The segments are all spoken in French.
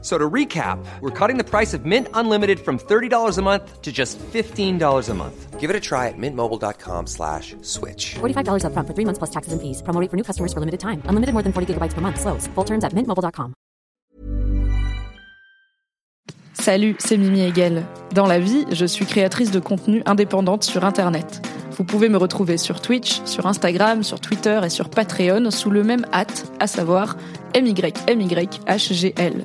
So to recap, we're cutting the price of Mint Unlimited from $30 a month to just $15 a month. Give it a try at mintmobile.com slash switch. $45 upfront for three months plus taxes and fees. Promo rate for new customers for limited time. Unlimited more than 40 gigabytes per month. Slows. Full terms at mintmobile.com. Salut, c'est Mimi Hegel. Dans la vie, je suis créatrice de contenu indépendante sur Internet. Vous pouvez me retrouver sur Twitch, sur Instagram, sur Twitter et sur Patreon sous le même hâte, à savoir MYMYHGL.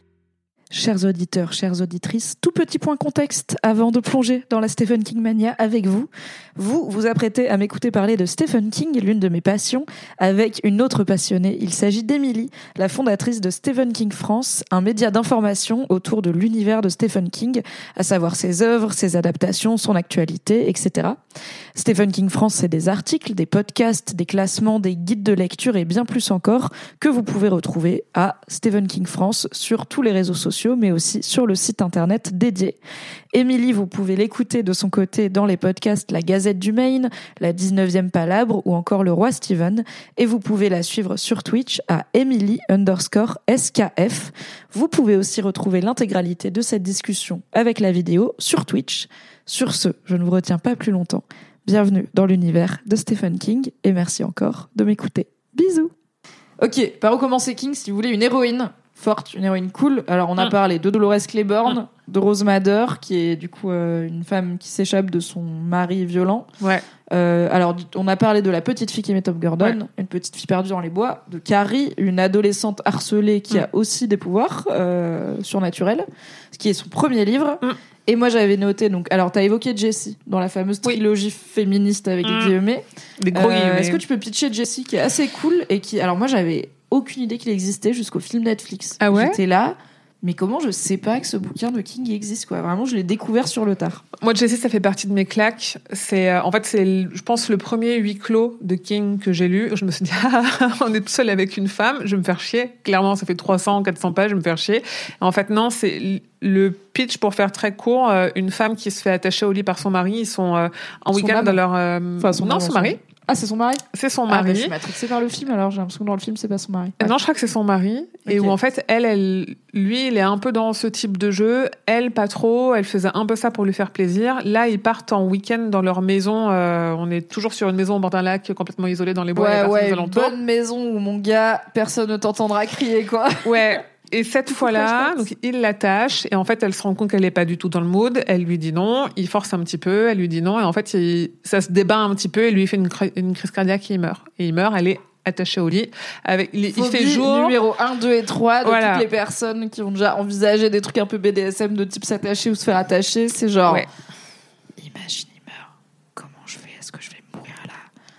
Chers auditeurs, chères auditrices, tout petit point contexte avant de plonger dans la Stephen King mania avec vous. Vous vous apprêtez à m'écouter parler de Stephen King, l'une de mes passions, avec une autre passionnée. Il s'agit d'Emily, la fondatrice de Stephen King France, un média d'information autour de l'univers de Stephen King, à savoir ses œuvres, ses adaptations, son actualité, etc. Stephen King France, c'est des articles, des podcasts, des classements, des guides de lecture et bien plus encore que vous pouvez retrouver à Stephen King France sur tous les réseaux sociaux, mais aussi sur le site internet dédié. Émilie, vous pouvez l'écouter de son côté dans les podcasts La Gazette du Maine, La 19e Palabre ou encore Le Roi Steven. Et vous pouvez la suivre sur Twitch à Emily underscore SKF. Vous pouvez aussi retrouver l'intégralité de cette discussion avec la vidéo sur Twitch. Sur ce, je ne vous retiens pas plus longtemps. Bienvenue dans l'univers de Stephen King et merci encore de m'écouter. Bisous Ok, par où commencer King si vous voulez une héroïne? Forte, une héroïne cool. Alors on a Mm. parlé de Dolores Claiborne, de Rose Madder, qui est du coup euh, une femme qui s'échappe de son mari violent. Ouais. Euh, alors on a parlé de la petite fille qui aimait Top Gordon, une petite fille perdue dans les bois, de Carrie, une adolescente harcelée qui Mm. a aussi des pouvoirs euh, surnaturels, ce qui est son premier livre. Mm. Et moi j'avais noté donc alors t'as évoqué Jessie dans la fameuse Oui. trilogie féministe avec des Mm. guillemets. Des gros Euh, guillemets. Est-ce que tu peux pitcher Jessie qui est assez cool et qui alors moi j'avais aucune idée qu'il existait jusqu'au film Netflix. Ah ouais J'étais là, mais comment je sais pas que ce bouquin de King existe quoi Vraiment je l'ai découvert sur le tard. Moi, Jessie, ça fait partie de mes claques. C'est, euh, en fait, c'est, je pense, le premier huis clos de King que j'ai lu. Je me suis dit, ah, on est tout seul avec une femme, je vais me faire chier. Clairement, ça fait 300, 400 pages, je vais me faire chier. En fait, non, c'est le pitch, pour faire très court, euh, une femme qui se fait attacher au lit par son mari. Ils sont euh, en week-end dans leur... euh, Enfin, son non, son- mari. Ah c'est son mari C'est son Ah mais mari. je suis matrixée par le film alors j'ai l'impression que dans le film c'est pas son mari. Ouais. Non, je crois que c'est son mari. Et où en fait, elle, elle, lui, il est un peu dans ce type de jeu. Elle, pas trop. Elle faisait un peu ça pour lui faire plaisir. Là, ils partent en week-end dans leur maison. euh, on est toujours sur une maison au bord d'un lac, complètement isolée dans les bois. Ouais personne ouais, une bonne maison où mon gars personne ne t'entendra crier quoi. Ouais. Et cette fois-là, donc il l'attache et en fait elle se rend compte qu'elle est pas du tout dans le mood. Elle lui dit non, il force un petit peu, elle lui dit non et en fait il- ça se débat un petit peu et lui il fait une, cri- une crise cardiaque et il meurt. Et il meurt, elle est attachée au lit avec il, il fait Phobie jour. numéro 1, 2 et 3 de Voilà. toutes les personnes qui ont déjà envisagé des trucs un peu BDSM de type s'attacher ou se faire attacher, c'est genre Ouais. imagine il meurt. Comment je fais? Est-ce que je vais mourir là?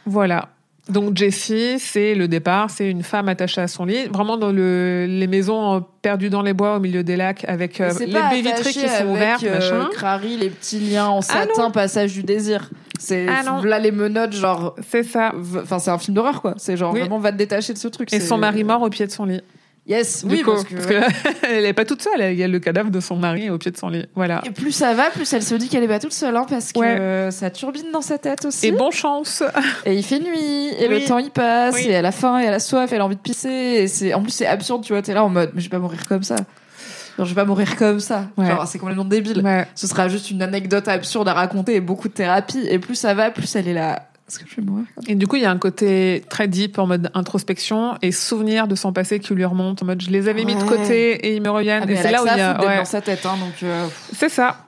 Voilà. Donc Jessie, c'est le départ, c'est une femme attachée à son lit, vraiment dans le, les maisons euh, perdues dans les bois au milieu des lacs avec euh, les baies vitrées qui sont ouvertes, euh, machin. Crary, les petits liens en Ah satin, passage du désir. C'est Ah là les menottes, genre. C'est ça. Enfin, c'est un film d'horreur, quoi. C'est genre Oui. vraiment va te détacher de ce truc. Et son mari mort au pied de son lit. Yes, Du oui, coup, parce que. elle est pas toute seule, il y a le cadavre de son mari au pied de son lit. Voilà. Et plus ça va, plus elle se dit qu'elle est pas toute seule, hein, parce que Ouais. euh, ça turbine dans sa tête aussi. Et bonne chance. Et il fait nuit, et Oui. le temps il passe, Oui. et elle a faim, et elle a soif, elle a envie de pisser, et c'est, en plus c'est absurde, tu vois, t'es là en mode, mais je vais pas mourir comme ça. Genre, je vais pas mourir comme ça. Ouais. Genre, c'est complètement débile. Ce sera juste une anecdote absurde à raconter et beaucoup de thérapie, et plus ça va, plus elle est là. Est-ce que je vais mourir Et du coup, il y a un côté très deep en mode introspection et souvenir de son passé qui lui remonte en mode je les avais mis de côté et ils me reviennent. Ah, et c'est là où il y a. ouais. dans sa tête, hein, donc euh, C'est ça.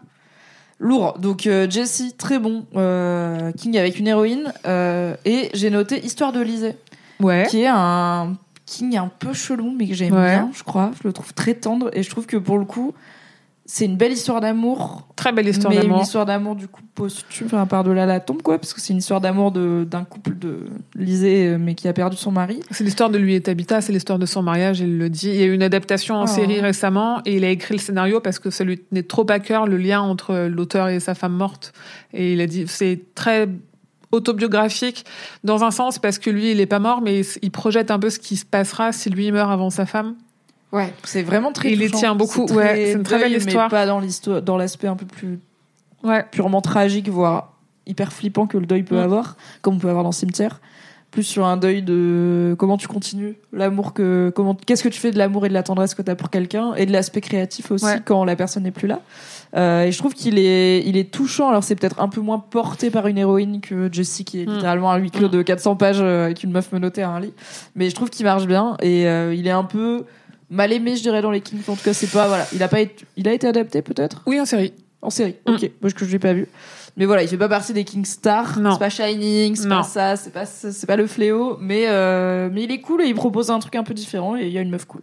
lourd. Donc euh, Jessie, très bon. Euh, King avec une héroïne. euh, et j'ai noté Histoire de Lisée, Ouais. qui est un King un peu chelou, mais que j'aime Ouais. bien, je crois. Je le trouve très tendre et je trouve que pour le coup, c'est une belle histoire d'amour. Très belle histoire mais d'amour. une histoire d'amour du coup posthume, enfin par-delà la tombe quoi, parce que c'est une histoire d'amour de- d'un couple de Lisée, euh, mais qui a perdu son mari. C'est l'histoire de lui et Tabitha, c'est l'histoire de son mariage, il le dit. Il y a eu une adaptation en Oh. série récemment et il a écrit le scénario parce que ça lui tenait trop à cœur le lien entre l'auteur et sa femme morte. Et il a dit, c'est très autobiographique dans un sens parce que lui, il est pas mort, mais il projette un peu ce qui se passera si lui meurt avant sa femme. Ouais, c'est vraiment très. Il les tient beaucoup, C'est ouais, c'est une très belle histoire. Mais pas dans l'histoire, dans l'aspect un peu plus Ouais. purement tragique, voire hyper flippant que le deuil peut avoir, comme on peut avoir dans Cimetière. Plus sur un deuil de comment tu continues l'amour que comment qu'est-ce que tu fais de l'amour et de la tendresse que tu as pour quelqu'un et de l'aspect créatif aussi Ouais. quand la personne n'est plus là. Euh, et je trouve qu'il est il est touchant. Alors c'est peut-être un peu moins porté par une héroïne que Jessie qui est Mm. littéralement un huis clos Mm. de 400 pages euh, avec une meuf menottée à un lit. Mais je trouve qu'il marche bien et euh, il est un peu mal aimé je dirais dans les Kings. En tout cas c'est pas voilà il a pas été il a été adapté peut-être? Oui, en série. en série. Mm. Ok, moi que je l'ai pas vu. Mais voilà, il fait pas partie des King Stars. Non. C'est pas Shining, c'est pas ça, c'est pas c'est pas le fléau. Mais euh, mais il est cool et il propose un truc un peu différent et il y a une meuf cool.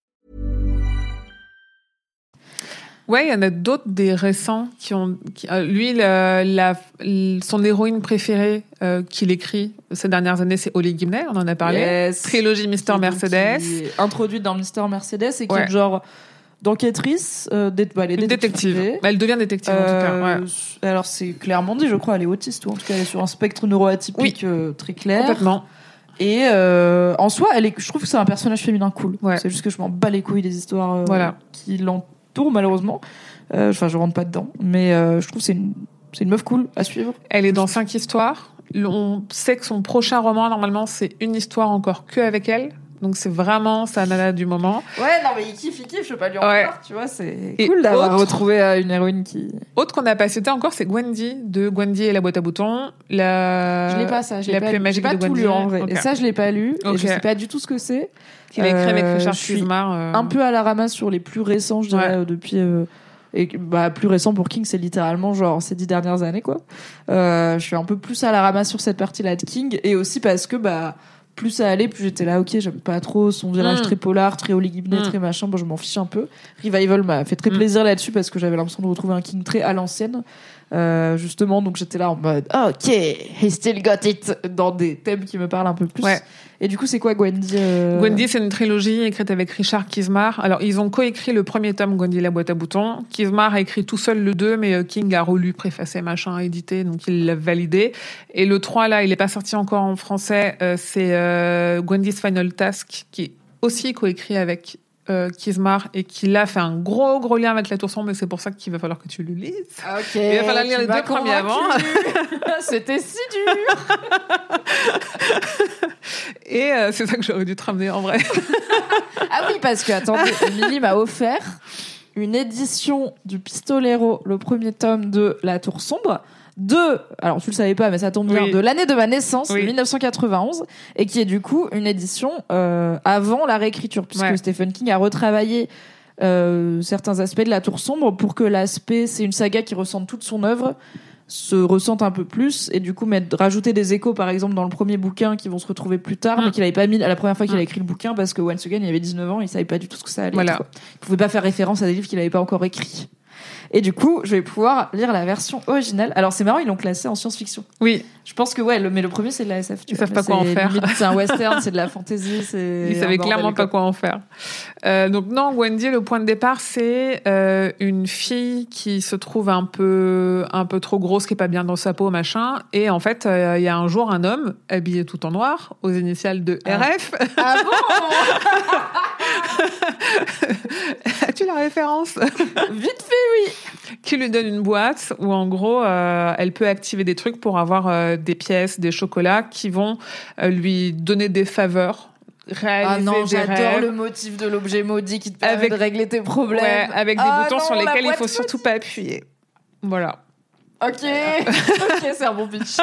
Ouais, il y en a d'autres des récents qui ont. qui- euh, lui, la, son héroïne préférée euh, qu'il écrit ces dernières années, c'est Holly Gibney. On en a parlé. Yes. Trilogie Mister Mercedes. introduite dans Mister Mercedes et qui Ouais. est genre d'enquêtrice, euh, bah, elle est Une détective. privée. Elle devient détective en tout cas. Euh, Ouais. Alors c'est clairement dit, je crois, elle est autiste ou en tout cas elle est sur un spectre neuroatypique euh, très clair. Complètement. Et en soi, elle est, je trouve que c'est un personnage féminin cool. Ouais. C'est juste que je m'en bats les couilles des histoires Voilà. qui l'entourent malheureusement. Euh, Enfin, je rentre pas dedans, mais euh, je trouve c'est une, c'est une meuf cool à suivre. Elle est dans cinq histoires. On sait que son prochain roman, normalement, c'est une histoire encore que avec elle. Donc c'est vraiment sa nana du moment. Ouais, non mais il kiffe, il kiffe. Je peux pas lui en Ouais. tu vois. C'est cool d'avoir autre- retrouvé euh, une héroïne qui. Autre qu'on n'a pas cité encore, c'est Gwendy de Gwendy et la boîte à boutons. La... je l'ai pas ça. Je l'ai la pas, magique pas de tout lu en vrai. Et ça, je l'ai pas lu. Et je sais pas du tout ce que c'est. Qu'il a écrit avec Euh, Richard Kismar. euh, un peu à la ramasse sur les plus récents, je dirais, Ouais. euh, depuis. euh, et bah plus récent pour King, c'est littéralement genre ces dix dernières années, quoi. Euh, je suis un peu plus à la ramasse sur cette partie-là de King, et aussi parce que bah plus ça allait, plus j'étais là, ok, j'aime pas trop son virage Mm. très polar, très Holly Gibney, Mm. très machin. Bon, je m'en fiche un peu. Revival m'a fait très Mm. plaisir là-dessus parce que j'avais l'impression de retrouver un King très à l'ancienne. Euh, justement, donc j'étais là en mode ok, he still got it dans des thèmes qui me parlent un peu plus. Ouais. Et du coup, c'est quoi Gwendy euh, Gwendy, c'est une trilogie écrite avec Richard Kismar. Alors, ils ont coécrit le premier tome, Gwendy la boîte à boutons. Kismar a écrit tout seul le 2, mais euh, King a relu, préfacé, machin, édité, donc il l'a validé. Et le 3, là, il n'est pas sorti encore en français. euh, c'est Gwendy's Final Task, qui est aussi coécrit avec euh, Kismar et qui là fait un gros, gros lien avec la tour sombre, mais c'est pour ça qu'il va falloir que tu le lises. Ok. Il va falloir lire les deux premiers avant. C'était si dur. Et euh, c'est ça que j'aurais dû te ramener en vrai. Ah oui, parce que attendez, Emily m'a offert une édition du Pistolero, le premier tome de La Tour Sombre, de, alors tu le savais pas, mais ça tombe bien, Oui. de l'année de ma naissance, Oui. 1991, et qui est du coup une édition euh, avant la réécriture, puisque Ouais. Stephen King a retravaillé euh, certains aspects de La Tour Sombre pour que l'aspect, c'est une saga qui ressemble toute son œuvre, se ressente un peu plus et du coup mettre rajouter des échos par exemple dans le premier bouquin qui vont se retrouver plus tard Mm. mais qu'il avait pas mis à la première fois qu'il Mm. a écrit le bouquin parce que once again il avait 19 ans il savait pas du tout ce que ça allait Voilà. être, il pouvait pas faire référence à des livres qu'il avait pas encore écrits et du coup je vais pouvoir lire la version originale alors c'est marrant ils l'ont classé en science-fiction Oui, je pense que ouais le, mais le premier c'est de la SF tu Ils vois. savent pas quoi en faire. c'est un western c'est de la fantasy Ils savaient clairement pas quoi. en faire. Euh, donc non, Wendy, le point de départ, c'est euh, une fille qui se trouve un peu un peu trop grosse, qui est pas bien dans sa peau, machin. Et en fait, euh, il y a un jour un homme habillé tout en noir, aux initiales de Ah. RF. ah bon As-tu la référence vite fait oui Qui lui donne une boîte où en gros, euh, elle peut activer des trucs pour avoir euh, des pièces, des chocolats qui vont euh, lui donner des faveurs. Réaliser ah non j'adore le motif de l'objet maudit qui te permet Avec- de régler tes problèmes Ouais, avec des Ah boutons non, sur lesquels il faut surtout pas appuyer. Voilà. Ok, ok, c'est un bon pitch.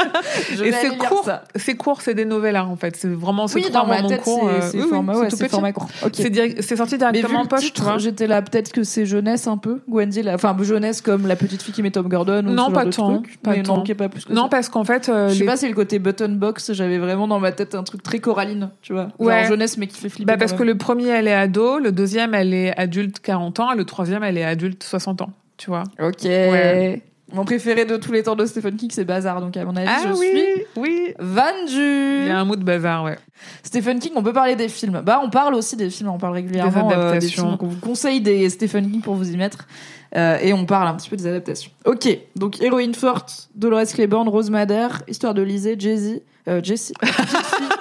Je Et c'est court, c'est court, c'est des novellas en fait. C'est vraiment c'est Oui, trois dans ma tête, euh, c'est c'est oui, format, c'est ouais, tout c'est petit. format court. C'est c'est sorti directement en poche, j'étais là, peut-être que c'est jeunesse un peu, Gwendy, enfin jeunesse comme la petite fille qui met Tom Gordon ou Non, ce genre pas de tant, truc. pas mais tant. non, pas plus que Non, ça. parce qu'en fait, euh, Je sais les- pas si le côté button box, j'avais vraiment dans ma tête un truc très Coraline, tu vois. Ouais. Genre jeunesse mais qui fait flipper. bah, parce que le premier, elle est ado, le deuxième, elle est adulte 40 ans, et le troisième, elle est adulte 60 ans, tu vois. Ok. Mon préféré de tous les temps de Stephen King, c'est Bazar, donc à mon avis, Ah je oui, suis oui. vendue. Il y a un mot de bazar, ouais. Stephen King, on peut parler des films. Bah, on parle aussi des films, on parle régulièrement Des euh, des adaptations. films. Donc, on vous conseille des Stephen King pour vous y mettre. Euh, et on parle un petit peu des adaptations. Ok, donc héroïne forte, Dolores Claiborne, Rose Madder, histoire de Lisée, Jay-Z, euh, Jessie,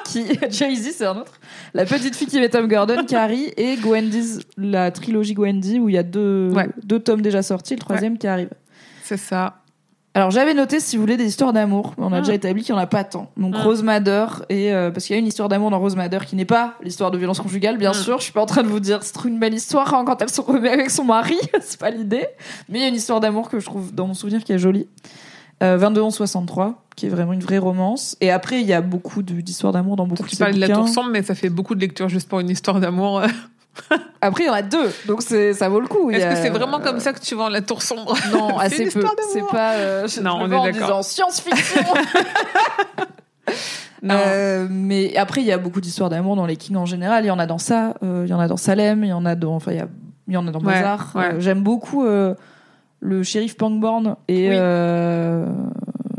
qui, Jay-Z c'est un autre, la petite fille qui met Tom Gordon, Carrie et Gwendy's, la trilogie Gwendy où il y a deux, Ouais. deux tomes déjà sortis, le troisième qui arrive. C'est ça. Alors j'avais noté si vous voulez des histoires d'amour, on a Ah. déjà établi qu'il n'y en a pas tant. Donc Ah. Rose Madder et euh, parce qu'il y a une histoire d'amour dans Rose Madder qui n'est pas l'histoire de violence conjugale, bien Ah. sûr. Je suis pas en train de vous dire c'est une belle histoire hein, quand elle se remet avec son mari, c'est pas l'idée. Mais il y a une histoire d'amour que je trouve dans mon souvenir qui est jolie. Euh, 22 11 63 qui est vraiment une vraie romance. Et après il y a beaucoup d'histoires d'amour dans beaucoup Tu de ces parles de la tour sombre, mais ça fait beaucoup de lectures juste pour une histoire d'amour. Après il y en a deux, donc c'est ça vaut le coup. Est-ce a- que c'est vraiment comme ça que tu vends la tour sombre Non, C'est assez une peu. C'est pas. euh, Non, on est en d'accord. disant science-fiction. Non. Euh, mais après, il y a beaucoup d'histoires d'amour dans les Kings en général. Il y en a dans ça, euh, il y en a dans Salem, il y en a dans, enfin, il y, a- il y en a dans Ouais, Bazar. ouais. Euh, J'aime beaucoup euh, le shérif Pangborn et Oui. euh,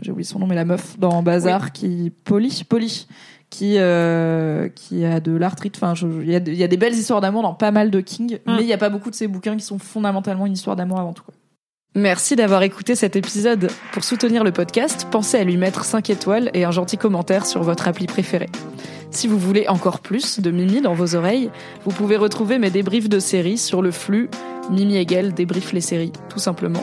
j'ai oublié son nom, mais la meuf dans Bazar qui Polly, Polly, qui euh, qui a de l'arthrite. Enfin, il y, a y des belles histoires d'amour dans pas mal de Kings, Mm. mais il y a pas beaucoup de ces bouquins qui sont fondamentalement une histoire d'amour avant tout. quoi. Merci d'avoir écouté cet épisode. Pour soutenir le podcast, pensez à lui mettre 5 étoiles et un gentil commentaire sur votre appli préférée. Si vous voulez encore plus de Mimi dans vos oreilles, vous pouvez retrouver mes débriefs de séries sur le flux Mimi égale débrief les séries, tout simplement.